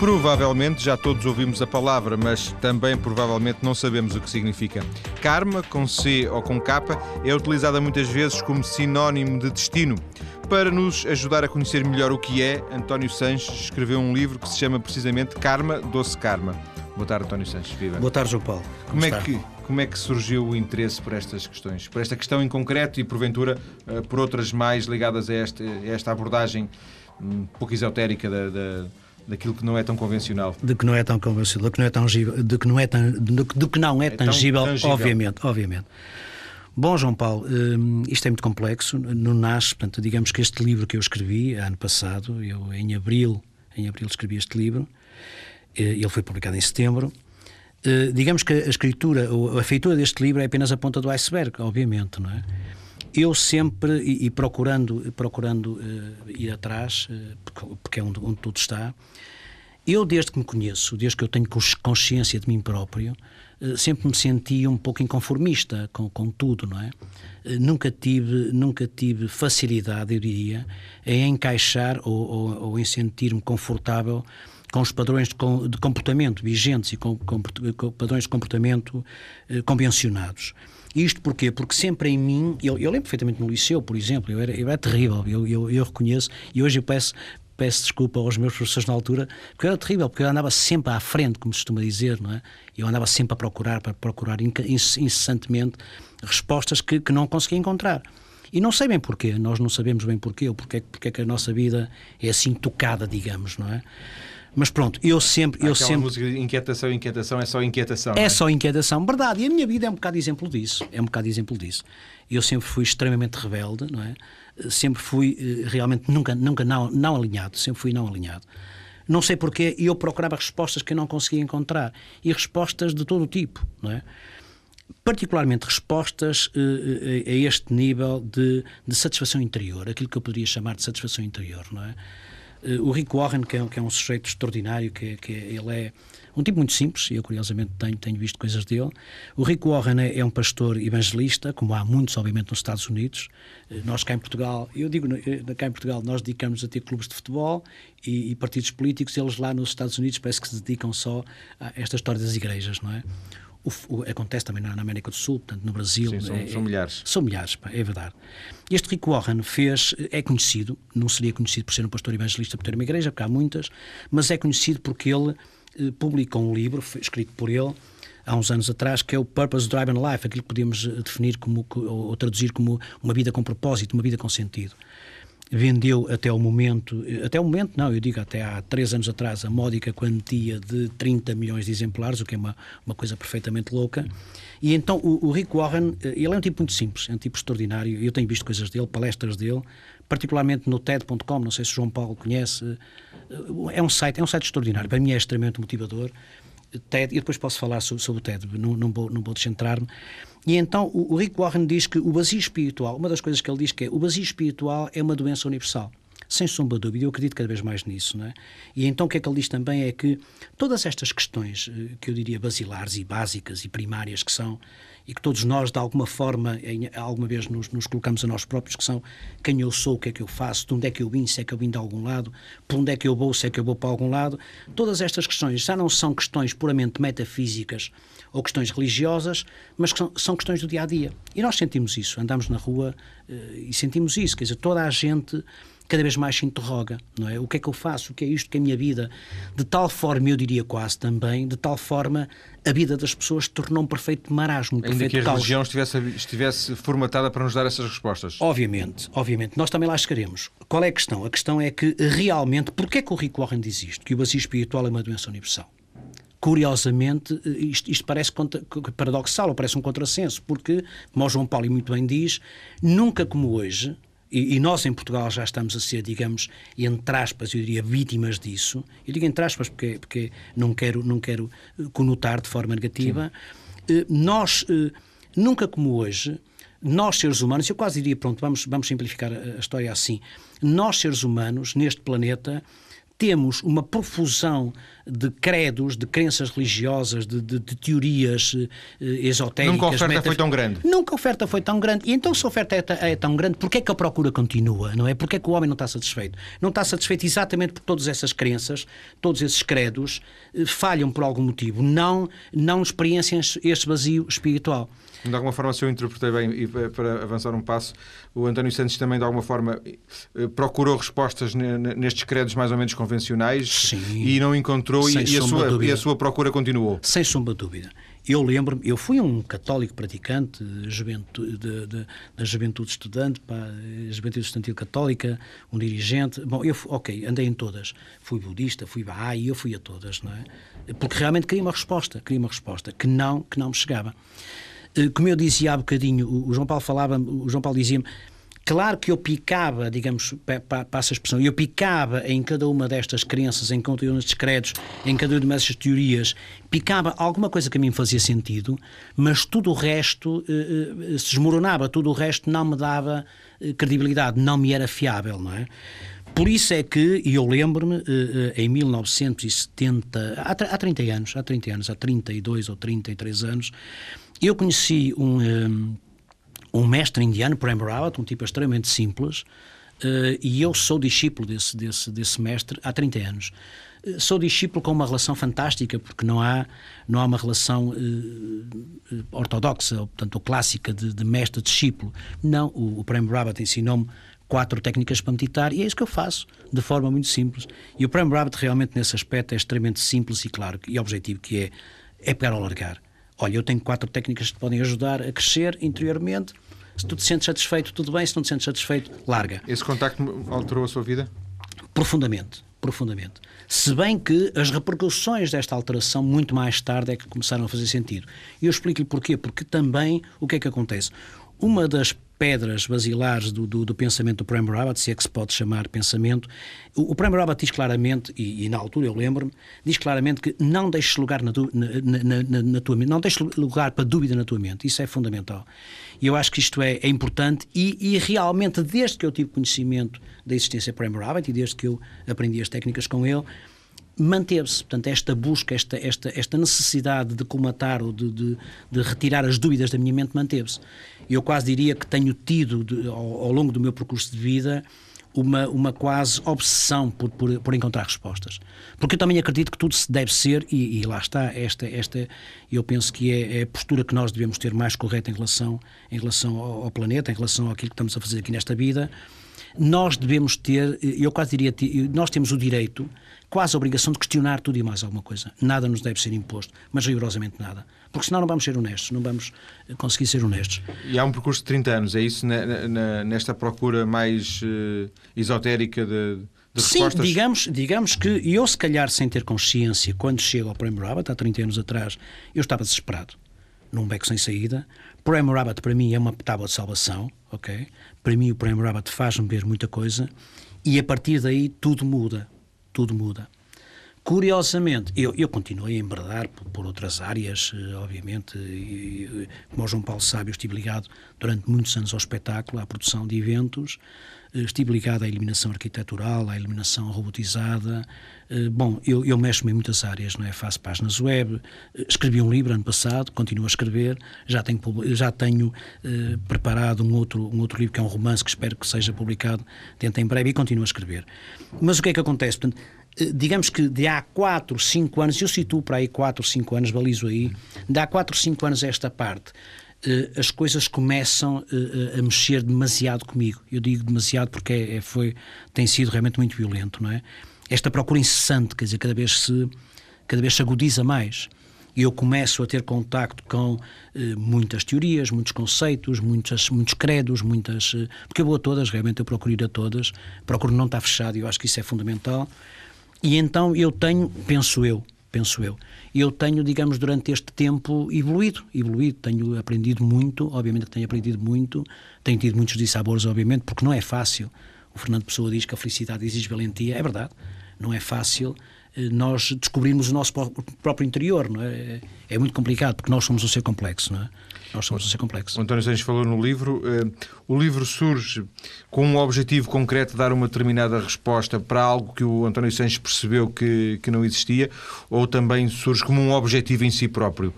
Provavelmente já todos ouvimos a palavra, mas também provavelmente não sabemos o que significa. Karma, com C ou com K, é utilizada muitas vezes como sinónimo de destino. Para nos ajudar a conhecer melhor o que é, António Sanches escreveu um livro que se chama precisamente Karma, Doce Karma. Boa tarde, António Sanches. Viva. Boa tarde, João Paulo. Como, como é, que, como é que surgiu o interesse por estas questões? Por esta questão em concreto e, porventura, eh, por outras mais ligadas a esta, a esta abordagem um pouco esotérica da, da daquilo que não é tão convencional. De que não é tão convencional, de que não é tangível, de que não é, tan, de, de que não é, é tangível, tangível, obviamente, obviamente. Bom, João Paulo, hum, isto é muito complexo, não nasce, portanto, digamos que este livro que eu escrevi ano passado, eu em abril, em abril escrevi este livro, eh, ele foi publicado em setembro. Eh, digamos que a escritura, a feitura deste livro é apenas a ponta do iceberg, obviamente, não é? Eu sempre, e, e procurando, procurando uh, ir atrás, uh, porque, é onde, onde, tudo está, eu desde que me conheço, desde que eu tenho consciência de mim próprio, uh, sempre me senti um pouco inconformista com, com tudo, não é? nunca tive nunca tive facilidade, eu diria, em encaixar ou, ou, ou em sentir-me confortável com os padrões de, comportamento vigentes e com, com, com padrões de comportamento convencionados. Isto porquê? Porque sempre em mim, eu, eu lembro perfeitamente no liceu, por exemplo, eu era, eu era terrível, eu, eu, eu reconheço, e hoje eu peço, peço desculpa aos meus professores na altura, porque eu era terrível, porque eu andava sempre à frente, como se costuma dizer, não é? Eu andava sempre a procurar, para procurar incessantemente respostas que, que não conseguia encontrar. E não sei bem porquê, nós não sabemos bem porquê, ou porque, porque é que a nossa vida é assim tocada, digamos, não é? Mas pronto, eu sempre. Eu sempre... música de inquietação, inquietação, é só inquietação. É, é só inquietação, verdade. E a minha vida é um bocado exemplo disso. É um bocado exemplo disso. Eu sempre fui extremamente rebelde, não é? Sempre fui eh, realmente nunca, nunca não, não alinhado, sempre fui não alinhado. Não sei porquê, e eu procurava respostas que eu não conseguia encontrar. E respostas de todo o tipo, não é? particularmente respostas uh, a este nível de, de, satisfação interior, aquilo que eu poderia chamar de satisfação interior, não é? Eh, o Rick Warren, que é, que é, um sujeito extraordinário, que, que ele é um tipo muito simples, e eu curiosamente tenho, tenho visto coisas dele. O Rick Warren é, é, um pastor evangelista, como há muitos, obviamente, nos Estados Unidos. Eh, nós cá em Portugal, eu digo eh, cá em Portugal, nós dedicamos a ter clubes de futebol e, e partidos políticos, eles lá nos Estados Unidos parece que se dedicam só a esta história das igrejas, não é? O, o, acontece também na, na, América do Sul, portanto, no Brasil. Sim, são, é, são milhares. São milhares, pá, é verdade. Este Rick Warren fez, é conhecido, não seria conhecido por ser um pastor evangelista, por ter uma igreja, porque há muitas, mas é conhecido porque ele eh, publicou um livro, escrito por ele, há uns anos atrás, que é o Purpose Driven Life, aquilo que podemos eh, definir como, ou, ou traduzir como uma vida com propósito, uma vida com sentido vendeu até o momento, até o momento não, eu digo até há três anos atrás, a módica quantia de 30 milhões de exemplares, o que é uma, uma coisa perfeitamente louca. E então o, o Rick Warren, eh, ele é um tipo muito simples, é um tipo extraordinário, eu tenho visto coisas dele, palestras dele, particularmente no TED.com, não sei se o João Paulo conhece, eh, é um site, é um site extraordinário, para mim é extremamente motivador. TED, e depois posso falar sobre, sobre o TED, não, não vou, não vou descentrar-me. E então o, o Rick Warren diz que o vazio espiritual, uma das coisas que ele diz que é o vazio espiritual é uma doença universal. Sem sombra de dúvida, eu acredito cada vez mais nisso. Não é? E então o que é que ele diz também é que todas estas questões, eh, que eu diria basilares e básicas e primárias que são, e que todos nós, de alguma forma, em, alguma vez nos, nos, colocamos a nós próprios, que são quem eu sou, o que é que eu faço, de onde é que eu vim, se é que eu vim de algum lado, por onde é que eu vou, se é que eu vou para algum lado, todas estas questões já não são questões puramente metafísicas ou questões religiosas, mas que são, são questões do dia a dia. E nós sentimos isso, andamos na rua uh, e sentimos isso, quer dizer, toda a gente cada vez mais se interroga, não é? O que é que eu faço? O que é isto? Que é a minha vida? De tal forma, eu diria quase também, de tal forma a vida das pessoas se tornou um perfeito marasmo, um Ainda perfeito que a caos. religião estivesse, estivesse formatada para nos dar essas respostas. Obviamente, obviamente. Nós também lá chegaremos. Qual é a questão? A questão é que, realmente, porquê é que o Rick Warren diz isto? Que o vazio espiritual é uma doença universal curiosamente, isto, isto, parece paradoxal ou parece um contrassenso, porque, como o João Paulo muito bem diz, nunca como hoje, e, e, nós em Portugal já estamos a ser, digamos, entre aspas, eu diria, vítimas disso. Eu digo entre aspas porque, porque não, quero, não quero eh, conotar de forma negativa. Sim. Eh, nós, eh, nunca como hoje, nós seres humanos, eu quase diria, pronto, vamos, vamos simplificar a, a história assim. Nós seres humanos, neste planeta, temos uma profusão de credos, de crenças religiosas, de, de, de teorias uh, esotéricas. Nunca a oferta foi tão grande. Nunca a oferta foi tão grande. E então, se a oferta é, é tão grande, porquê é que a procura continua? Não é? Porquê é que o homem não está satisfeito? Não está satisfeito exatamente por todas essas crenças, todos esses credos, uh, falham por algum motivo. Não, não experienciam este vazio espiritual. De alguma forma, se eu interpretei bem, e para avançar um passo, o António Santos também, de alguma forma, eh, procurou respostas nestes credos mais ou menos convencionais Sim, e não encontrou, e, e, a sua, e, a sua, procura continuou. Sem sombra de dúvida. Eu lembro-me, eu fui um católico praticante juventude, de, de, da juventude estudante, pá, juventude estudantil católica, um dirigente. Bom, eu, ok, andei em todas. Fui budista, fui Bahá'í, eu fui a todas, não é? Porque realmente queria uma resposta, queria uma resposta que não, que não me chegava. Eh, como eu dizia há bocadinho, o João Paulo falava, o João Paulo dizia-me, claro que eu picava, digamos, passa a expressão, eu picava em cada uma destas crenças, em cada um destes credos, em cada uma destas teorias, picava alguma coisa que a mim fazia sentido, mas tudo o resto eh, eh, se desmoronava, tudo o resto não me dava credibilidade, não me era fiável, não é? Por isso é que, e eu lembro-me, em 1970, há 30 anos, há 30 anos, há 32 ou 33 anos, eu conheci um, um, um mestre indiano, Prem Rawat, um tipo extremamente simples, uh, e eu sou discípulo desse, desse, desse mestre há 30 anos. Uh, sou discípulo com uma relação fantástica, porque não há, não há uma relação uh, ortodoxa, ou, portanto, clássica de, de mestre-discípulo. Não, o, o Prem Rawat ensinou-me quatro técnicas para meditar e é isso que eu faço, de forma muito simples. E o Prem Rawat realmente nesse aspecto é extremamente simples e claro e objetivo, que é, é pegar ou largar olha, eu tenho quatro técnicas que te podem ajudar a crescer interiormente. Se tu te sentes satisfeito, tudo bem. Se não te sentes satisfeito, larga. Esse contacto alterou a sua vida? Profundamente, profundamente. Se bem que as repercussões desta alteração, muito mais tarde, é que começaram a fazer sentido. E eu explico-lhe porquê. Porque também, o que é que acontece? Uma das pedras basilares do, do, do, pensamento do Prem Rabat, se é que se pode chamar pensamento. O, o Prem Rabat diz claramente, e, e na altura eu lembro-me, diz claramente que não deixes lugar na, na, na, na, tua mente, não deixes lugar para dúvida na tua mente. Isso é fundamental. E eu acho que isto é, é importante e, e, realmente, desde que eu tive conhecimento da existência do Prem Rabat e desde que eu aprendi as técnicas com ele, manteve-se. Portanto, esta busca, esta, esta, esta necessidade de comatar ou de, de, de retirar as dúvidas da minha mente manteve-se. Eu quase diria que tenho tido, de, ao, ao, longo do meu percurso de vida, uma, uma quase obsessão por, por, por, encontrar respostas. Porque eu também acredito que tudo se deve ser, e, e lá está, esta, esta eu penso que é, é, a postura que nós devemos ter mais correta em relação, em relação ao, ao planeta, em relação àquilo que estamos a fazer aqui nesta vida. Nós devemos ter, eu quase diria, nós temos o direito quase a obrigação de questionar tudo e mais alguma coisa. Nada nos deve ser imposto, mas rigorosamente nada. Porque senão não vamos ser honestos, não vamos eh, conseguir ser honestos. E há um percurso de 30 anos, é isso nesta procura mais uh, esotérica de, de Sim, respostas? digamos, digamos que eu, se calhar, sem ter consciência, quando chego ao Prémio Rabat, há 30 anos atrás, eu estava desesperado, num beco sem saída. O Prémio Rabat, para mim, é uma tábua de salvação, ok? Para mim, o Prémio Rabat faz-me ver muita coisa e, a partir daí, tudo muda tudo muda. Curiosamente, eu, eu continuei a embradar por, por outras áreas, eh, obviamente, e, como o João Paulo sabe, eu estive ligado durante muitos anos ao espetáculo, à produção de eventos, estive ligado à iluminação arquitetural, à iluminação robotizada. Eh, bom, eu, eu mexo-me em muitas áreas, não é? Faço páginas web, escrevi um livro ano passado, continuo a escrever, já tenho, já tenho eh, preparado um outro, um outro livro que é um romance que espero que seja publicado dentro em breve e continuo a escrever. Mas o que é que acontece? Portanto, eh, digamos que de há 4, 5 anos, eu situo para aí 4, 5 anos, balizo aí, de há 4, 5 anos esta parte, eh, as coisas começam eh, a mexer demasiado comigo. Eu digo demasiado porque é, é, foi, tem sido realmente muito violento, não é? Esta procura incessante, quer dizer, cada vez se, cada vez se agudiza mais. E eu começo a ter contacto com eh, muitas teorias, muitos conceitos, muitas, muitos credos, muitas. Eh, porque eu vou a todas, realmente eu procuro ir a todas, procuro não estar fechado eu acho que isso é fundamental. E então eu tenho, penso eu, penso eu, eu tenho, digamos, durante este tempo evoluído, evoluído, tenho aprendido muito, obviamente que tenho aprendido muito, tenho tido muitos dissabores, obviamente, porque não é fácil. O Fernando Pessoa diz que a felicidade exige valentia, é verdade, não é fácil eh, nós descobrirmos o nosso próprio interior, não é? É muito complicado, porque nós somos um ser complexo, não é? Nós somos um ser complexo. O António Santos falou no livro. Uh, o livro surge com um objetivo concreto de dar uma determinada resposta para algo que o António Santos percebeu que, que não existia, ou também surge como um objetivo em si próprio?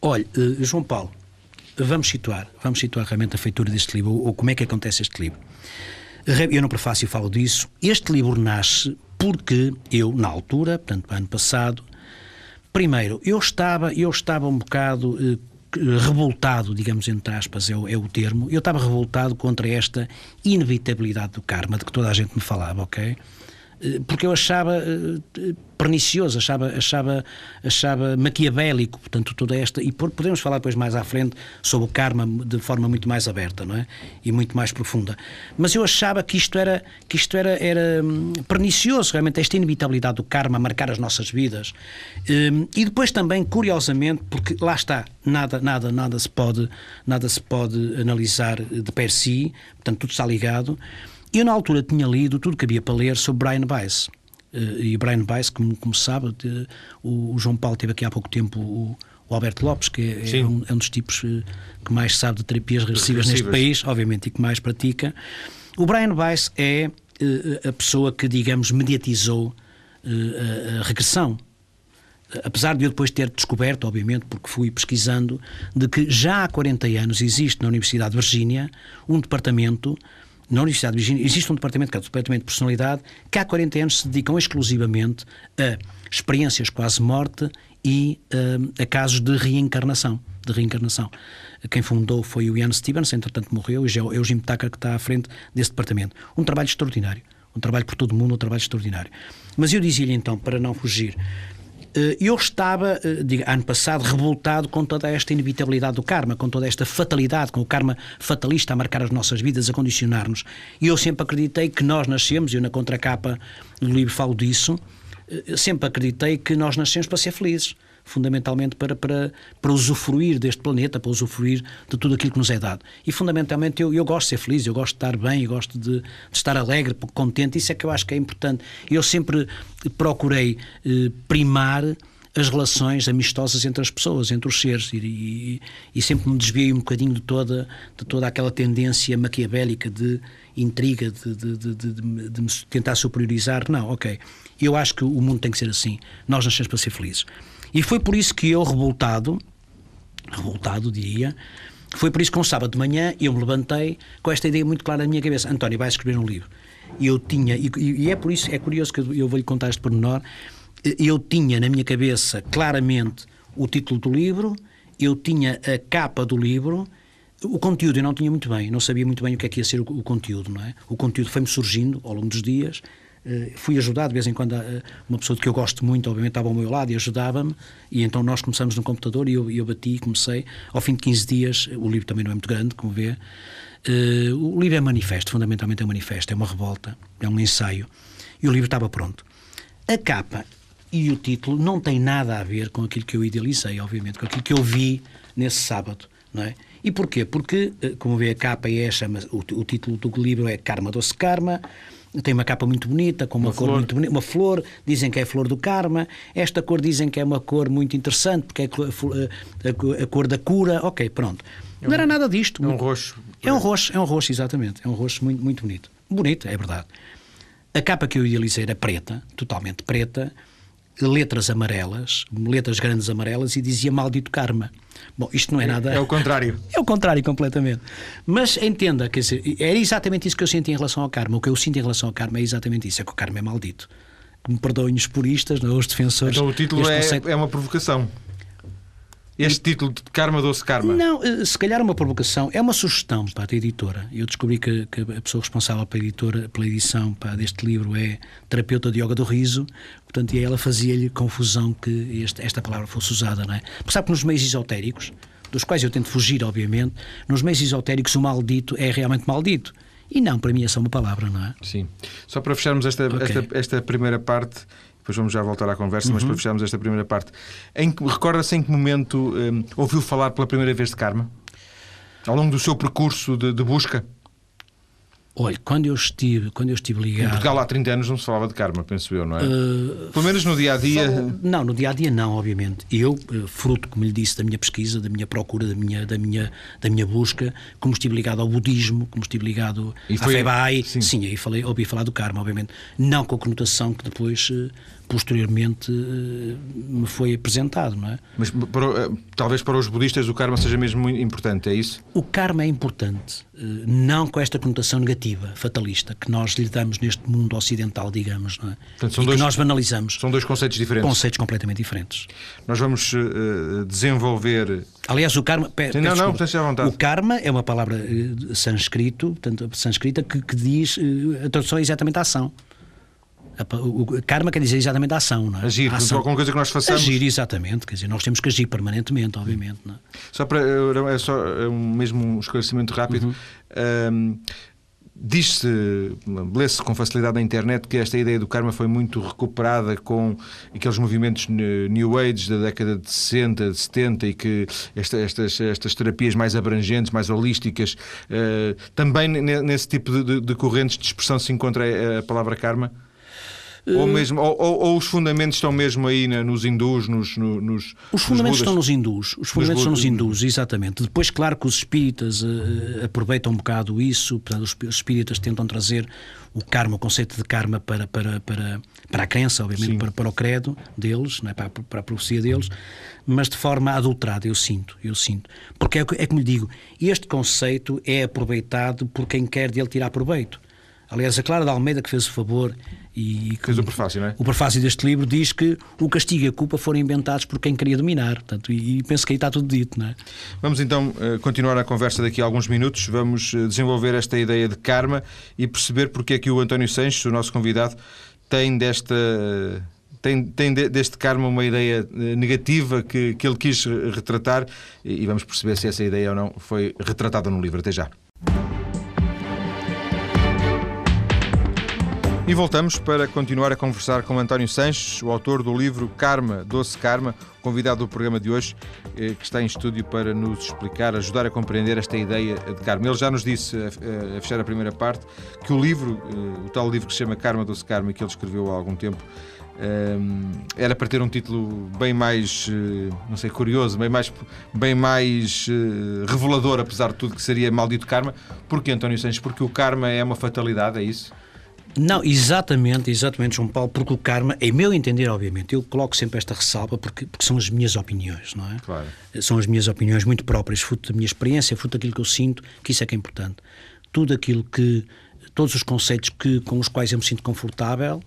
Olha, uh, João Paulo, vamos situar, vamos situar realmente a feitura deste livro, ou, ou como é que acontece este livro. Eu no prefácio falo disso. Este livro nasce porque eu, na altura, portanto, ano passado, primeiro, eu estava, eu estava um bocado eh, revoltado, digamos entre aspas, é o, é o termo, eu estava revoltado contra esta inevitabilidade do karma, de que toda a gente me falava, ok? Porque eu achava eh, pernicioso, achava, achava, achava maquiavélico, portanto, toda esta. E podemos falar depois mais à frente sobre o karma de forma muito mais aberta, não é? E muito mais profunda. Mas eu achava que isto era, que isto era, era hum, pernicioso, realmente, esta inevitabilidade do karma marcar as nossas vidas. Hum, e depois também, curiosamente, porque lá está, nada, nada, nada se pode, nada se pode analisar de per si, portanto, tudo está ligado. Eu, na altura, tinha lido tudo que havia para ler sobre Brian Weiss. Uh, e Brian Weiss, como, como sabe, de, o, João Paulo teve aqui há pouco tempo o, o Alberto Lopes, que é, é, um, é, um, dos tipos uh, que mais sabe de terapias regressivas, neste país, obviamente, e que mais pratica. O Brian Weiss é uh, a pessoa que, digamos, mediatizou a, a regressão apesar de eu depois ter descoberto, obviamente, porque fui pesquisando, de que já há 40 anos existe na Universidade de Virgínia um departamento na Universidade de Virgínia existe um departamento que é o departamento de personalidade que há 40 anos se dedicam exclusivamente a experiências quase morte e uh, a casos de reencarnação. De reencarnação. Quem fundou foi o Ian Stevens, entretanto morreu, e é o Jim Tucker que está à frente desse departamento. Um trabalho extraordinário. Um trabalho por todo o mundo, um trabalho extraordinário. Mas eu dizia-lhe então, para não fugir, eh, eu estava, eh, digo, ano passado, revoltado com toda esta inevitabilidade do karma, com toda esta fatalidade, com o karma fatalista a marcar as nossas vidas, a condicionar-nos. E eu sempre acreditei que nós nascemos, eu na contracapa do livro falo disso, eh, sempre acreditei que nós nascemos para ser felizes fundamentalmente para, para, para usufruir deste planeta, para usufruir de tudo aquilo que nos é dado. E fundamentalmente eu, eu gosto de ser feliz, eu gosto de estar bem, eu gosto de, de estar alegre, contente, isso é que eu acho que é importante. Eu sempre procurei eh, primar as relações amistosas entre as pessoas, entre os seres, e, e, e, sempre me desviei um bocadinho de toda, de toda aquela tendência maquiavélica de intriga, de, de, de, de, me tentar superiorizar. Não, ok. Eu acho que o mundo tem que ser assim. Nós nascemos para ser felizes. E foi por isso que eu, revoltado, revoltado diria, foi por isso que um sábado de manhã eu me levantei com esta ideia muito clara na minha cabeça: António, vai escrever um livro. E eu tinha, e, e é por isso, é curioso que eu vou-lhe contar este pormenor, eu tinha na minha cabeça claramente o título do livro, eu tinha a capa do livro, o conteúdo eu não tinha muito bem, não sabia muito bem o que é que ia ser o, o conteúdo, não é? O conteúdo foi-me surgindo ao longo dos dias, fui ajudado de vez em quando, uma pessoa que eu gosto muito, obviamente, estava ao meu lado e ajudava-me, e então nós começamos no computador e eu, eu bati, comecei. Ao fim de 15 dias, o livro também não é muito grande, como vê. Uh, o livro é manifesto, fundamentalmente é um manifesto, é uma revolta, é um ensaio, e o livro estava pronto. A capa e o título não têm nada a ver com aquilo que eu idealizei, obviamente, com aquilo que eu vi nesse sábado, não é? E porquê? Porque, como vê, a capa é, chama, o, o título do livro é Karma Doce Karma, tem uma capa muito bonita, com uma, uma cor flor. muito bonita, uma flor, dizem que é a flor do karma. Esta cor dizem que é uma cor muito interessante, porque é a, cor da cura. Ok, pronto. É um, Não era nada disto. É um roxo. É um roxo, é um roxo, exatamente. É um roxo muito, muito bonito. Bonito, é verdade. A capa que eu idealizei era preta, totalmente preta, letras amarelas, letras grandes amarelas, e dizia maldito karma. Bom, isto não é, é nada. É o contrário. É o contrário, completamente. Mas entenda, quer dizer, era exatamente isso que eu senti em relação ao karma. O que eu sinto em relação ao karma é exatamente isso: é que o karma é maldito. Que me perdoem os puristas, não, os defensores. Então o título é, conceito... é uma provocação. Este título de Karma Doce Karma? Não, eh, se calhar é uma provocação, é uma sugestão para a editora. Eu descobri que, que, a pessoa responsável pela, editora, pela edição pá, deste livro é terapeuta de yoga do riso, portanto, e ela fazia-lhe confusão que este, esta palavra fosse usada, não é? Porque sabe que nos meios esotéricos, dos quais eu tento fugir, obviamente, nos meios esotéricos o maldito é realmente maldito. E não, para mim é só uma palavra, não é? Sim. Só para fecharmos esta, okay. esta, esta primeira parte, depois vamos já voltar à conversa, uhum. mas para fecharmos esta primeira parte, recorda-se em que momento um, ouviu falar pela primeira vez de karma? Ao longo do seu percurso de, de busca? Olha, quando eu estive, quando eu estive ligado. Em Portugal há 30 anos não se falava de karma, penso eu, não é? Uh, Pelo menos no dia a dia. Não, no dia a dia não, obviamente. Eu, eh, fruto, como lhe disse, da minha pesquisa, da minha procura, da minha, da minha, da minha busca, como estive ligado ao budismo, como estive ligado e à Febai, sim. sim, aí falei, ouvi falar do karma, obviamente. Não com a conotação que depois eh, posteriormente eh, me foi apresentado, não é? Mas para, eh, talvez para os budistas o karma seja mesmo muito importante, é isso? O karma é importante, eh, não com esta conotação negativa, fatalista, que nós lhe damos neste mundo ocidental, digamos, não é? Portanto, são e dois, que nós banalizamos. São dois conceitos diferentes. Conceitos completamente diferentes. Nós vamos uh, desenvolver. Aliás, o karma. Sim, não, não, à vontade. O karma é uma palavra uh, sânscrito, portanto, sânscrita, que, que diz. Uh, a tradução é exatamente a ação. O karma quer dizer exatamente a ação, não é? Agir, ação. alguma coisa que nós façamos. Agir, exatamente. Quer dizer, nós temos que agir permanentemente, obviamente. Não é? Só para. É só é mesmo um esclarecimento rápido. Uhum. Um, Diz-se, lê-se com facilidade na internet que esta ideia do karma foi muito recuperada com aqueles movimentos New Age da década de 60, de 70 e que esta, estas, estas terapias mais abrangentes, mais holísticas, uh, também nesse tipo de, de, correntes de expressão se encontra a palavra karma? Ou, eh, mesmo, ou, ou, os fundamentos estão mesmo aí nos hindus, nos, nos Os fundamentos nos estão nos hindus. Os fundamentos estão nos hindus, exatamente. Depois, claro que os espíritas uh, aproveitam um bocado isso, portanto, os espíritas tentam trazer o karma, o conceito de karma para, para, para, para a crença, obviamente, para, para o credo deles, é? para, para a profecia deles, mas de forma adulterada, eu sinto, eu sinto. Porque é, é como lhe digo, este conceito é aproveitado por quem quer dele tirar proveito. Aliás, a Clara de Almeida que fez o favor e fez o prefácio, não é? O prefácio deste livro diz que o castigo e a culpa foram inventados por quem queria dominar. Portanto, e penso que aí está tudo dito, não é? Vamos então eh, continuar a conversa daqui a alguns minutos. Vamos eh, desenvolver esta ideia de karma e perceber porque é que o António Sanches, o nosso convidado, tem desta tem, tem deste karma uma ideia eh, negativa que, que ele quis retratar e vamos perceber se essa ideia ou não foi retratada no livro. Até já. E voltamos para continuar a conversar com António Sanches, o autor do livro Karma, Doce Karma, convidado do programa de hoje, eh, que está em estúdio para nos explicar, ajudar a compreender esta ideia de karma. Ele já nos disse, a fechar a primeira parte, que o livro, eh, o tal livro que se chama Karma, Doce Karma, que ele escreveu há algum tempo, eh, era para ter um título bem mais, não sei, curioso, bem mais, bem mais revelador, apesar de tudo, que seria Maldito Karma. Porquê, António Sanches? Porque o karma é uma fatalidade, é isso? Não, exatamente, exatamente, João Paulo, porque o karma, em meu entender, obviamente, eu coloco sempre esta ressalva porque, porque são as minhas opiniões, não é? Claro. São as minhas opiniões muito próprias, fruto da minha experiência, fruto daquilo que eu sinto, que isso é que é importante. Tudo aquilo que, todos os conceitos que, com os quais eu me sinto confortável,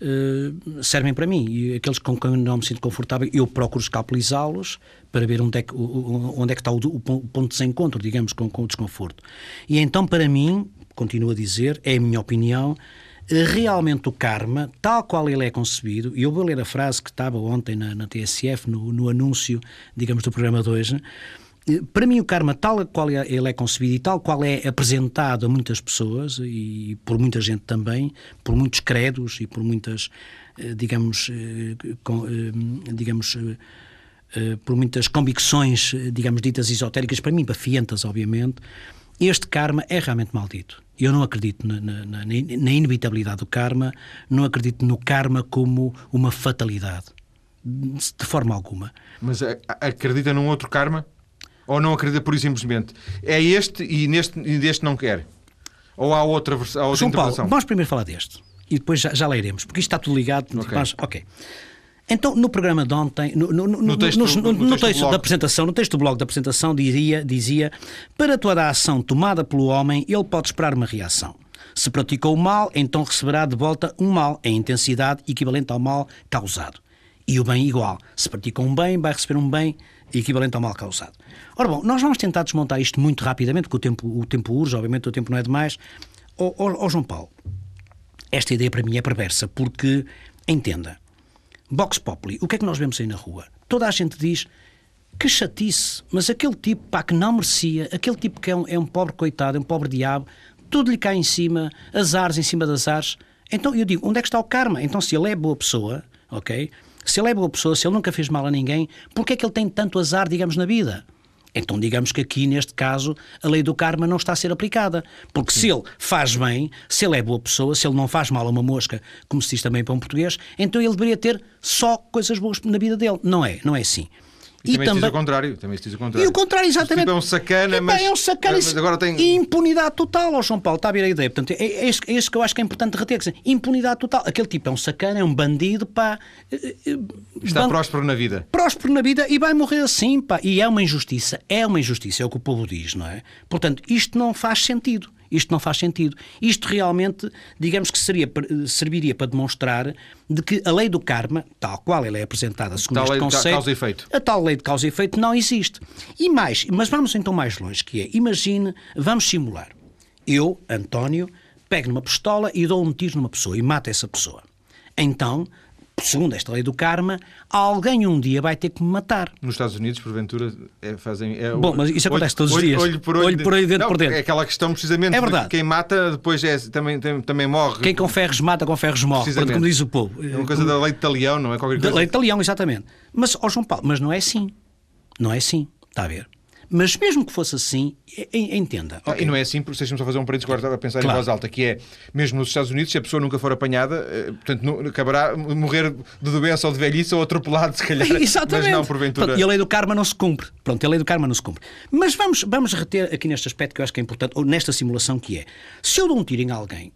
Uh, servem para mim. E aqueles com quem não me sinto confortável, eu procuro escapulizá-los para ver onde é que, onde é que está o, o ponto de desencontro, digamos, com, com, o desconforto. E então, para mim, continuo a dizer, é a minha opinião, realmente o karma, tal qual ele é concebido, e eu vou ler a frase que estava ontem na, na TSF, no, no, anúncio, digamos, do programa de hoje, para mim o karma tal qual ele é concebido e tal qual é apresentado a muitas pessoas e por muita gente também, por muitos credos e por muitas, eh, digamos, eh, eh, digamos por muitas convicções, digamos, ditas esotéricas, para mim, bafientas, obviamente, este karma é realmente maldito. Eu não acredito na, na, na, na, inevitabilidade do karma, não acredito no karma como uma fatalidade. De forma alguma. Mas acredita num outro karma? Ou não acredita por isso simplesmente? É este e neste, e deste não quer? Ou há outra, há outra João Paulo, vamos primeiro falar deste. E depois já, já leremos, porque isto está tudo ligado. Ok. Mas, ok. Então, no programa de ontem, no, no, no, no texto, texto da apresentação, no texto do blog da apresentação, dizia, dizia: para toda a ação tomada pelo homem, ele pode esperar uma reação. Se praticou o mal, então receberá de volta um mal em intensidade equivalente ao mal causado. E o bem igual. Se praticou um bem, vai receber um bem equivalente ao mal causado. Ora bom, nós vamos tentar desmontar isto muito rapidamente, porque o tempo, o tempo urge, obviamente o tempo não é demais. Ó oh, oh, oh, João Paulo, esta ideia para mim é perversa, porque, entenda, Vox Populi, o que é que nós vemos aí na rua? Toda a gente diz que chatice, mas aquele tipo pá, que não merecia, aquele tipo que é um, é um pobre coitado, é um pobre diabo, tudo lhe cai em cima, azares em cima de azares. Então eu digo, onde é que está o karma? Então se ele é boa pessoa, ok? Se ele é boa pessoa, se ele nunca fez mal a ninguém, porquê é que ele tem tanto azar, digamos, na vida? Então digamos que aqui, neste caso, a lei do karma não está a ser aplicada. Porque Sim. se ele faz bem, se ele é boa pessoa, se ele não faz mal a uma mosca, como se diz também para um português, então ele deveria ter só coisas boas na vida dele. Não é, não é assim. E, e também, também... diz o contrário. Também diz o contrário. E o contrário, exatamente. Tipo é um sacana, mas, é um sacana, mas agora tem... E impunidade total ao João Paulo. Está a ver a ideia. Portanto, é, é, isso, é isso que eu acho que é importante reter. Dizer, impunidade total. Aquele tipo é um sacana, é um bandido, pá. Eh, eh, Está ban... próspero na vida. Próspero na vida e vai morrer assim, pá. E é uma injustiça. É uma injustiça, é o que o povo diz, não é? Portanto, isto não faz sentido. Isto não faz sentido. Isto realmente, digamos que seria, serviria para demonstrar de que a lei do karma, tal qual ela é apresentada segundo tal este conceito, causa -efeito. a tal lei de causa e efeito não existe. E mais, mas vamos então mais longe, que é, imagine, vamos simular. Eu, António, pego numa pistola e dou um tiro numa pessoa e mato essa pessoa. Então, segundo esta lei do karma, alguém um dia vai ter que me matar. Nos Estados Unidos, porventura, é, fazem. É, Bom, mas isso acontece olho, todos os dias. Olho por olho, olho, por olho dentro não, por dentro. É aquela questão, precisamente, é verdade. quem mata depois é, também, tem, também morre. Quem com ferros mata, com ferros morre, como diz o povo. É uma coisa da lei de talião, não é? Qualquer coisa. Da lei de talião, exatamente. Mas, ó João Paulo, mas não é assim. Não é assim. Está a ver? Mas mesmo que fosse assim, entenda. Ah, okay. E não é assim, porque deixa-me só fazer um parênteses agora estava a pensar claro. em voz alta, que é, mesmo nos Estados Unidos, se a pessoa nunca for apanhada, eh, portanto, não, acabará morrer de doença ou de velhice ou atropelado, se calhar. Exatamente. Mas não, porventura. Pronto, e a lei do karma não se cumpre. Pronto, a lei do karma não se cumpre. Mas vamos, vamos reter aqui neste aspecto que eu acho que é importante, ou nesta simulação que é, se eu dou um tiro em alguém,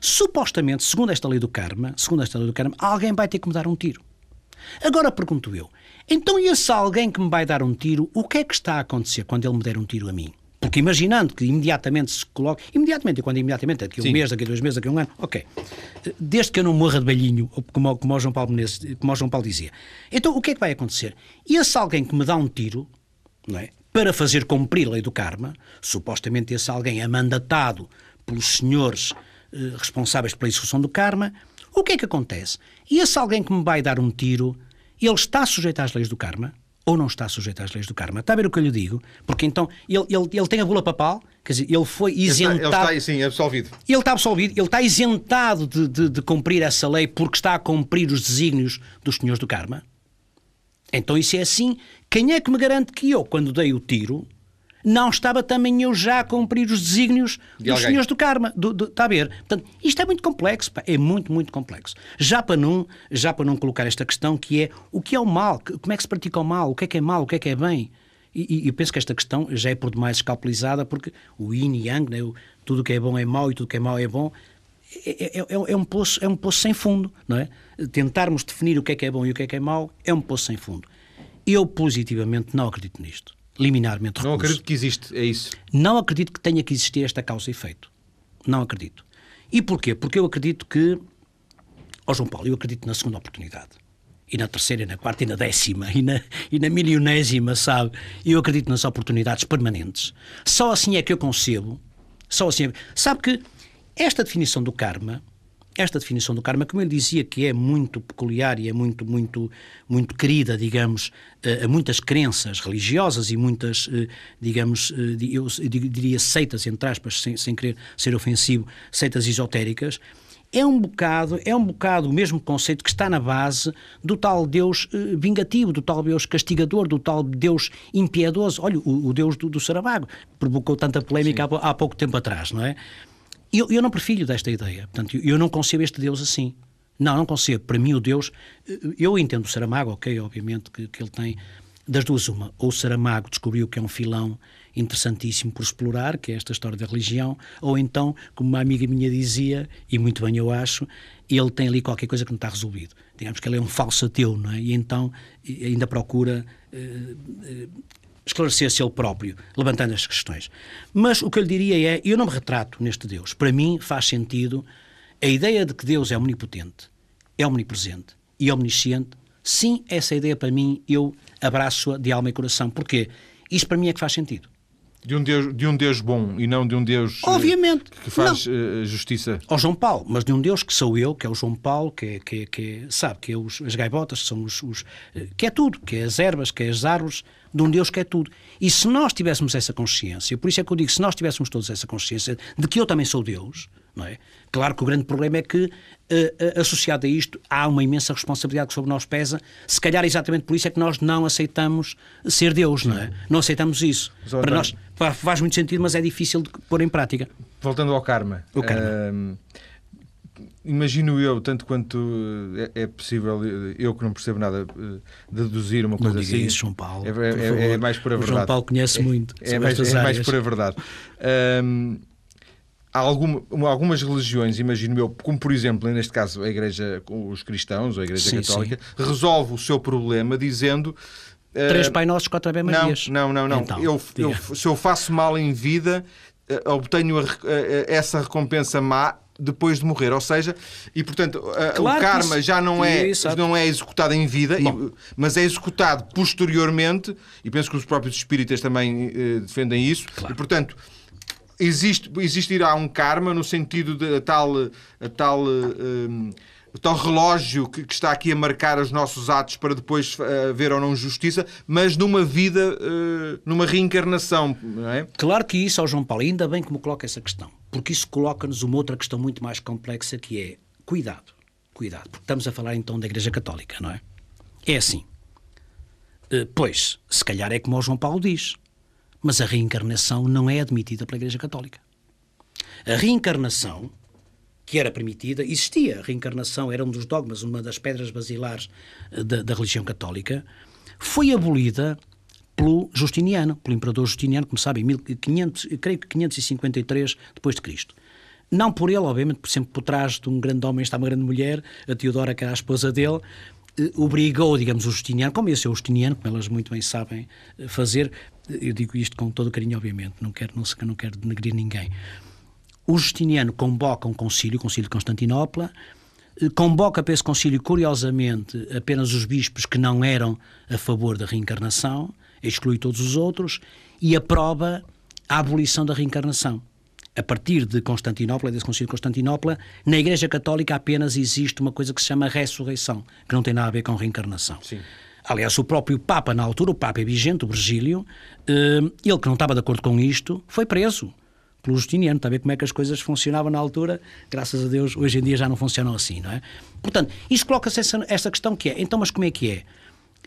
supostamente, segundo esta lei do karma, segundo esta lei do karma, alguém vai ter que me dar um tiro. Agora pergunto eu, então e esse alguém que me vai dar um tiro, o que é que está a acontecer quando ele me der um tiro a mim? Porque imaginando que imediatamente se coloque, imediatamente, e quando imediatamente, daqui a um Sim. mês, daqui a dois meses, daqui a um ano, ok. Desde que eu não morra de velhinho, como, como, o João Paulo Menezes, como o João Paulo dizia. Então o que é que vai acontecer? E esse alguém que me dá um tiro, não é? Para fazer cumprir a lei do karma, supostamente esse alguém é mandatado pelos senhores eh, responsáveis pela execução do karma, o que é que acontece? E esse alguém que me vai dar um tiro, ele está sujeito às leis do karma? Ou não está sujeito às leis do karma? Está a ver o que eu lhe digo? Porque então ele, ele, ele tem a bula papal, quer dizer, ele foi isentado. Ele está, ele está sim, absolvido. Ele está absolvido, ele está isentado de, de, de cumprir essa lei porque está a cumprir os desígnios dos senhores do karma? Então, isso é assim. Quem é que me garante que eu, quando dei o tiro, não estava também eu já a cumprir os desígnios de dos alguém. senhores do karma. Do, do, está a ver? Portanto, isto é muito complexo, pá, é muito, muito complexo. Já para, não, já para não colocar esta questão que é o que é o mal, como é que se pratica o mal, o que é que é mal, o que é que é bem. E, e eu penso que esta questão já é por demais escalpelizada, porque o yin e yang, né, o, tudo o que é bom é mau e tudo o que é mau é bom, é, é, é, é, um poço, é um poço sem fundo, não é? Tentarmos definir o que é que é bom e o que é que é mau é um poço sem fundo. Eu positivamente não acredito nisto liminarmente recuso. Não acredito que existe, é isso. Não acredito que tenha que existir esta causa e efeito. Não acredito. E porquê? Porque eu acredito que, ó oh João Paulo, eu acredito na segunda oportunidade. E na terceira, e na quarta, e na décima, e na, e na milionésima, sabe? Eu acredito nas oportunidades permanentes. Só assim é que eu concebo, só assim é... Sabe que esta definição do karma esta definição do karma, como eu dizia, que é muito peculiar e é muito, muito, muito querida, digamos, a muitas crenças religiosas e muitas, eh, digamos, eh, eu diria seitas, entre aspas, sem, sem querer ser ofensivo, seitas esotéricas, é um bocado, é um bocado o mesmo conceito que está na base do tal Deus eh, vingativo, do tal Deus castigador, do tal Deus impiedoso. Olha, o, o Deus do, do Saramago provocou tanta polémica há, há pouco tempo atrás, não é? Eu, eu não prefiro desta ideia. Portanto, eu não concebo este Deus assim. Não, não concebo. Para mim, o Deus. Eu entendo o Saramago, ok, obviamente, que, que ele tem. Das duas, uma. Ou o Saramago descobriu que é um filão interessantíssimo por explorar, que é esta história da religião, ou então, como uma amiga minha dizia, e muito bem eu acho, ele tem ali qualquer coisa que não está resolvido. Digamos que ele é um falso ateu, não é? E então ainda procura uh, esclarecer-se ele próprio, levantando estas questões. Mas o que eu lhe diria é: eu não me retrato neste Deus. Para mim faz sentido a ideia de que Deus é omnipotente, é omnipresente e omnisciente. Sim, essa ideia para mim eu abraço-a de alma e coração. Porquê? Isto para mim é que faz sentido. De um, Deus, de um Deus bom e não de um Deus eh, Obviamente, que faz uh, justiça. Ao João Paulo, mas de um Deus que sou eu, que é o João Paulo, que é, que, é, que é, sabe, que é os, as gaivotas, que são os, os, que é tudo, que é as ervas, que é as árvores, de um Deus que é tudo. E se nós tivéssemos essa consciência, por isso é que eu digo, se nós tivéssemos todos essa consciência de que eu também sou Deus, não é? Claro que o grande problema é que, uh, associado a isto, há uma imensa responsabilidade que sobre nós pesa. Se calhar exatamente por isso é que nós não aceitamos ser Deus, não é? Não aceitamos isso. Para nós faz muito sentido, mas é difícil de pôr em prática. Voltando ao karma. O karma. Uh, imagino eu, tanto quanto é, é, possível, eu que não percebo nada, deduzir uma coisa não diga assim. Isso, João Paulo. É, é, é, mais por a verdade. O João Paulo conhece muito. É, mais, é mais por a verdade. Um, há alguma, algumas religiões, imagino eu, como por exemplo, neste caso, a Igreja, os cristãos, a Igreja sim, Católica, sim. resolve o seu problema dizendo. Três uh, Pai Nossos, quatro Ave Marias. Não, não, não. não. Então, eu, eu, se eu faço mal em vida, uh, obtenho a, uh, essa recompensa má depois de morrer, ou seja, e portanto claro o karma já não é, não é executado em vida, e, mas é executado posteriormente, e penso que os próprios espíritas também defendem isso, claro. e portanto existe, existirá um karma no sentido de a tal, a tal, um, tal relógio que, que, está aqui a marcar os nossos atos para depois haver ou não justiça, mas numa vida, uh, numa reencarnação, não é? Claro que isso, ao João Paulo, ainda bem que me coloca essa questão, porque isso coloca-nos uma outra questão muito mais complexa que é cuidado, cuidado, porque estamos a falar então da Igreja Católica, não é? É assim. Uh, pois, se calhar é como o João Paulo diz mas a reencarnação não é admitida pela Igreja Católica. A reencarnação, que era permitida, existia. A reencarnação era um dos dogmas, uma das pedras basilares eh, da, da religião católica, foi abolida pelo Justiniano, pelo imperador Justiniano, como sabem, 1500, creio que 553 depois de Cristo. Não por ele, obviamente, por sempre por trás de um grande homem está uma grande mulher, a Teodora, que era a esposa dele, obrigou, digamos, o Justiniano, como esse é o Justiniano, como elas muito bem sabem eh, fazer, eu digo isto com todo carinho, obviamente, não quero, não, não quero denegrir ninguém. O Justiniano convoca um concílio, o concílio de Constantinopla, eh, convoca para esse concílio, curiosamente, apenas os bispos que não eram a favor da reencarnação, exclui todos os outros, e aprova a abolição da reencarnação. A partir de Constantinopla, desse concílio de Constantinopla, na Igreja Católica apenas existe uma coisa que se chama ressurreição, que não tem nada a ver com reencarnação. Sim. Aliás, o próprio Papa, na altura, o Papa Vigente, o Virgílio, eh, ele que não estava de acordo com isto, foi preso pelo Justiniano. Está a ver como é que as coisas funcionavam na altura? Graças a Deus, hoje em dia já não funcionam assim, não é? Portanto, isto coloca-se essa, essa questão que é, então, mas como é que é?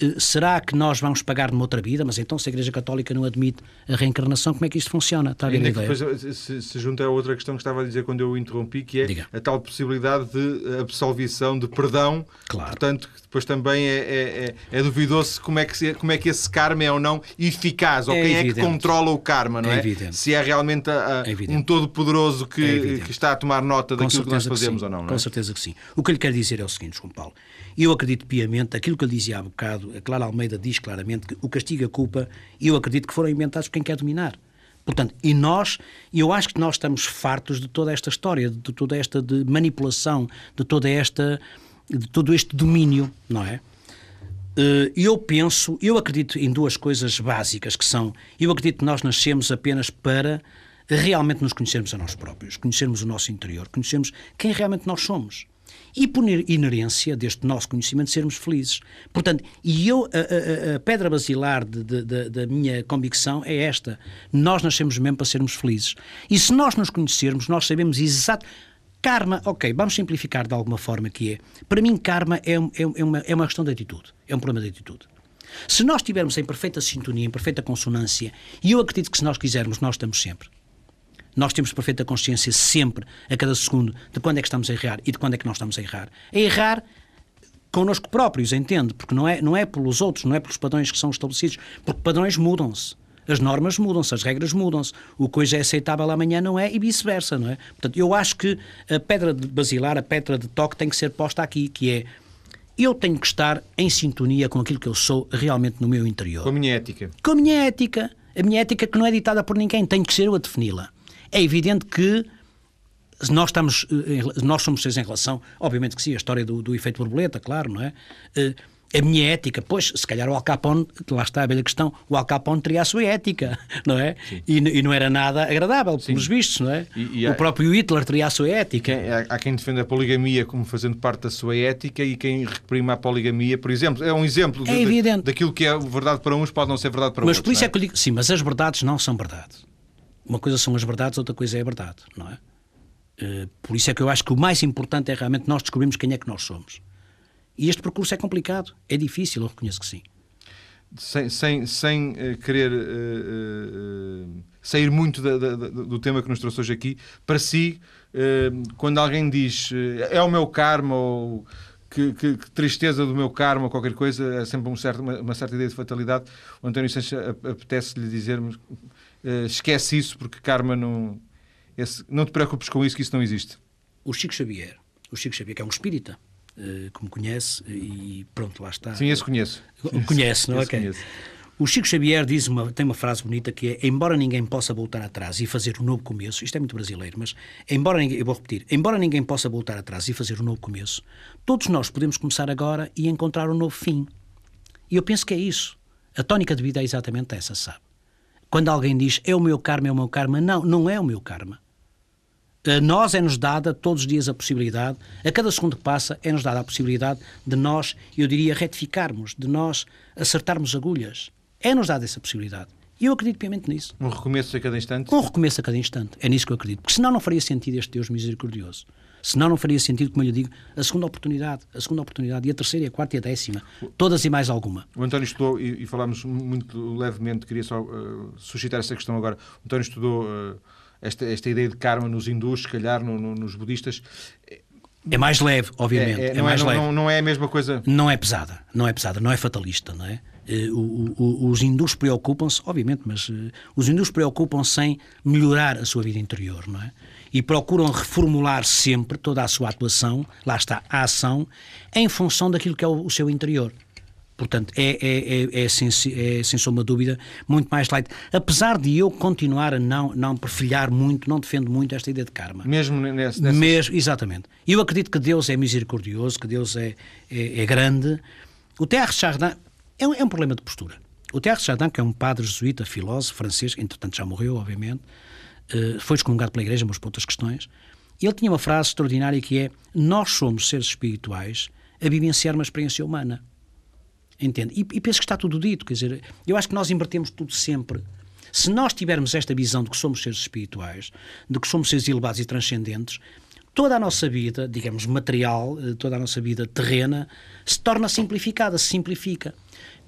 Eh, será que nós vamos pagar numa outra vida? Mas então, se a Igreja Católica não admite a reencarnação, como é que isto funciona? Está a ver a ideia? Depois se, se junta a outra questão que estava a dizer quando eu interrompi, que é Diga. a tal possibilidade de absolvição, de perdão. Claro. Portanto, depois também é, é, é, é duvidoso como é, que, como é que esse karma é ou não eficaz, ou é quem evidente. é que controla o karma, não é? é? Se é realmente a, a, um todo-poderoso que, que está a tomar nota daquilo que nós fazemos que ou não, não Com certeza que sim. O que eu lhe quero dizer é o seguinte, João Paulo. Eu acredito piamente, aquilo que eu dizia há bocado, a Clara Almeida diz claramente que o castigo e a culpa, eu acredito que foram inventados por quem quer dominar. Portanto, e nós, eu acho que nós estamos fartos de toda esta história, de toda esta de manipulação, de toda esta, de todo este domínio, não é? Eh, eu penso, eu acredito em duas coisas básicas que são, eu acredito que nós nascemos apenas para realmente nos conhecermos a nós próprios, conhecermos o nosso interior, conhecermos quem realmente nós somos e por inerência deste nosso conhecimento sermos felizes. Portanto, e eu, a, a, a pedra basilar de, de, de, da minha convicção é esta: nós nascemos mesmo para sermos felizes. E se nós nos conhecermos, nós sabemos exato. Karma, ok, vamos simplificar de alguma forma que é. Para mim, karma é, é, é, uma, é uma questão de atitude, é um problema de atitude. Se nós estivermos em perfeita sintonia, em perfeita consonância, e eu acredito que se nós quisermos, nós estamos sempre. Nós temos perfeita consciência sempre, a cada segundo, de quando é que estamos a errar e de quando é que nós estamos a errar. A errar connosco próprios, entende? Porque não é, não é pelos outros, não é pelos padrões que são estabelecidos, porque padrões mudam-se. As normas mudam-se, as regras mudam-se. O que hoje é aceitável amanhã não é e vice-versa, não é? Portanto, eu acho que a pedra de basilar, a pedra de toque tem que ser posta aqui, que é eu tenho que estar em sintonia com aquilo que eu sou realmente no meu interior. Com a minha ética. Com a minha ética. A minha ética que não é ditada por ninguém, tenho que ser eu a defini-la. É evidente que nós, estamos, eh, nós somos seis em relação, obviamente que sim, a história do, do efeito borboleta, claro, não é? Eh, a minha ética, pois, se calhar o Al Capone, lá está a velha questão, o Al Capone teria a sua ética, não é? E, e, não era nada agradável, Sim. pelos vistos, não é? E, e o há, próprio Hitler teria a sua ética. Quem, há, há, quem defenda a poligamia como fazendo parte da sua ética e quem reprima a poligamia, por exemplo, é um exemplo é de, de, daquilo que é verdade para uns pode não ser verdade para mas outros. Mas por isso é? é que eu digo, sim, mas as verdades não são verdade. Uma coisa são as verdades, outra coisa é a verdade, não é? Uh, por isso é que eu acho que o mais importante é realmente nós descobrirmos quem é que nós somos. E este percurso é complicado, é difícil, eu reconheço que sim. Sem, sem, sem uh, querer uh, sair muito da, da, do tema que nos trouxe hoje aqui, para si, quando alguém diz é o meu karma ou que, que, que, tristeza do meu karma ou qualquer coisa, é sempre um certo, uma, uma, certa ideia de fatalidade. O António Sanches apetece-lhe dizer esquece isso porque karma não esse, não te preocupes com isso, que isso não existe. O Chico Xavier, o Chico Xavier, que é um espírita, uh, que me conhece, e pronto, lá está. Sim, esse conheço. Conhece, não é? Okay. O Chico Xavier diz uma, tem uma frase bonita que é: Embora ninguém possa voltar atrás e fazer um novo começo, isto é muito brasileiro, mas embora ninguém, eu vou repetir, embora ninguém possa voltar atrás e fazer um novo começo, todos nós podemos começar agora e encontrar um novo fim. E eu penso que é isso. A tónica de vida é exatamente essa, sabe? Quando alguém diz é o meu karma, é o meu karma, não, não é o meu karma. A nós é-nos dada todos os dias a possibilidade, a cada segundo que passa, é-nos dada a possibilidade de nós, eu diria, retificarmos, de nós acertarmos agulhas. É-nos dada essa possibilidade. E eu acredito piamente nisso. Um recomeço a cada instante? Um recomeço a cada instante. É nisso que eu acredito. Porque senão não faria sentido este Deus misericordioso. Senão não faria sentido, como eu lhe digo, a segunda oportunidade, a segunda oportunidade, e a terceira, e a quarta e a décima. Todas e mais alguma. O António estudou, e, e falámos muito levemente, queria só uh, suscitar essa questão agora. O António estudou. Uh, esta, esta ideia de karma nos hindus, se calhar no, no, nos budistas. É mais leve, obviamente. É, é, é mais é, leve. Não, não, é a mesma coisa. Não é pesada, não é pesada, não é fatalista, não é? Uh, o, o, os hindus preocupam-se, obviamente, mas uh, os hindus preocupam-se em melhorar a sua vida interior, não é? E procuram reformular sempre toda a sua atuação, lá está, a ação, em função daquilo que é o, o seu interior. Portanto, é, é, é, é, sem, é, sem sombra de dúvida muito mais light. Apesar de eu continuar a não, não perfilhar muito, não defendo muito esta ideia de karma. Mesmo nesse, nessas... Mesmo, exatamente. Eu acredito que Deus é misericordioso, que Deus é, é, é grande. O Terre Chardin é um, é um problema de postura. O Terre Chardin, que é um padre jesuíta, filósofo francês, entretanto já morreu, obviamente, foi excomungado pela Igreja, mas por outras questões, ele tinha uma frase extraordinária que é: Nós somos seres espirituais a vivenciar uma experiência humana. Entende? E, e penso que está tudo dito. Quer dizer, eu acho que nós invertemos tudo sempre. Se nós tivermos esta visão de que somos seres espirituais, de que somos seres elevados e transcendentes, toda a nossa vida, digamos, material, eh, toda a nossa vida terrena, se torna simplificada, se simplifica.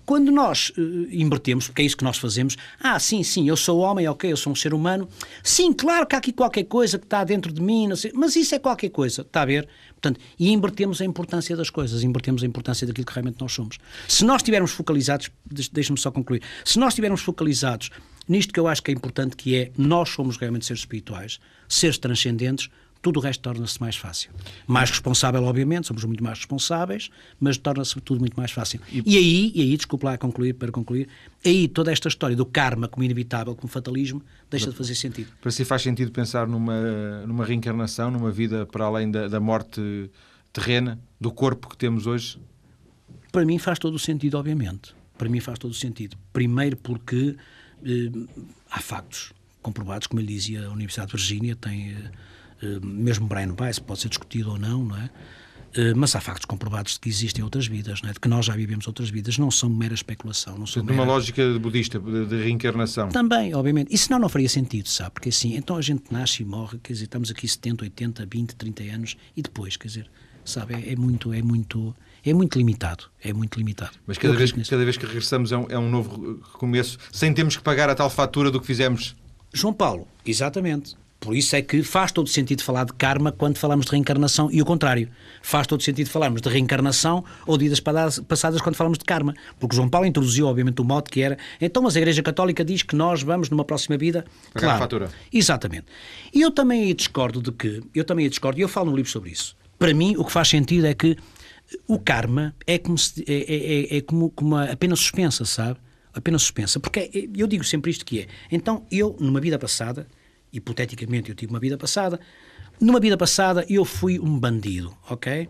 Quando nós uh, invertemos, porque é isso que nós fazemos, ah, sim, sim, eu sou homem, ok, eu sou um ser humano, sim, claro que há aqui qualquer coisa que está dentro de mim, sei, mas isso é qualquer coisa, está a ver? Portanto, e invertemos a importância das coisas, invertemos a importância daquilo que realmente nós somos. Se nós estivermos focalizados, deixa-me só concluir, se nós estivermos focalizados nisto que eu acho que é importante, que é nós somos realmente seres espirituais, seres transcendentes, tudo o resto torna-se mais fácil. Mais responsável, obviamente, somos muito mais responsáveis, mas torna-se tudo muito mais fácil. E, e aí, e aí, desculpe lá concluir, para concluir, aí toda esta história do karma como inevitável, como fatalismo, deixa de fazer sentido. Para si faz sentido pensar numa, numa reencarnação, numa vida para além da, da morte terrena, do corpo que temos hoje? Para mim faz todo o sentido, obviamente. Para mim faz todo o sentido. Primeiro porque eh, há factos comprovados, como ele dizia, a Universidade de Virgínia tem... Eh, eh, mesmo Brian Weiss pode ser discutido ou não, não é? Eh, mas há factos comprovados de que existem outras vidas, não é? de que nós já vivemos outras vidas, não são mera especulação. Não são mera... Uma lógica budista de reencarnação. Também, obviamente. E senão não faria sentido, sabe? Porque assim, então a gente nasce e morre, quer dizer, estamos aqui 70, 80, 20, 30 anos e depois, quer dizer, sabe? É, é muito, é muito, é muito limitado. É muito limitado. Mas cada, vez, cada vez que regressamos é um, é um novo recomeço, sem termos que pagar a tal fatura do que fizemos. João Paulo, exatamente. Por isso é que faz todo sentido falar de karma quando falamos de reencarnação e o contrário. Faz todo sentido falarmos de reencarnação ou de vidas passadas quando falamos de karma. Porque João Paulo introduziu, obviamente, o modo que era então, mas a Igreja Católica diz que nós vamos, numa próxima vida. Pagar claro, a fatura. Exatamente. E eu também discordo de que. Eu também discordo, e eu falo no livro sobre isso. Para mim, o que faz sentido é que o karma é como, se, é, é, é, é como, como apenas suspensa, sabe? Apenas suspensa. Porque eu digo sempre isto que é. Então, eu, numa vida passada hipoteticamente eu tive uma vida passada, numa vida passada eu fui um bandido, ok?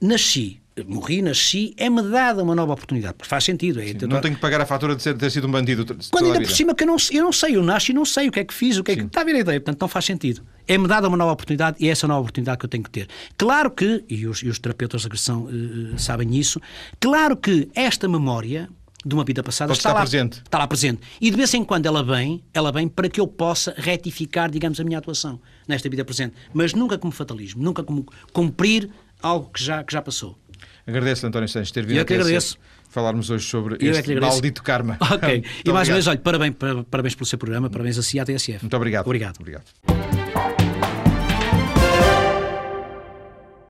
Nasci, morri, nasci, é-me dada uma nova oportunidade, porque faz sentido. É, Sim, não tenho que pagar a fatura de, ser, de ter sido um bandido. Quando ainda por cima que eu não, eu não sei, eu nasci e não sei o que é que fiz, o que é que. Está a ver a ideia, portanto não faz sentido. É-me dada uma nova oportunidade e é essa nova oportunidade que eu tenho que ter. Claro que, e os, e os terapeutas de agressão uh, sabem isso, claro que esta memória de uma vida passada está, lá presente. Está lá presente. E de vez em quando ela vem, ela vem para que eu possa retificar, digamos, a minha atuação nesta vida presente. Mas nunca como fatalismo, nunca como cumprir algo que já, que já passou. Agradeço, António Santos, ter vindo Eu que agradeço. falarmos hoje sobre Eu este é maldito karma. Ok. E mais uma vez, olha, parabéns, parabéns pelo seu programa, parabéns a si e à TSF. Muito obrigado. Obrigado. obrigado.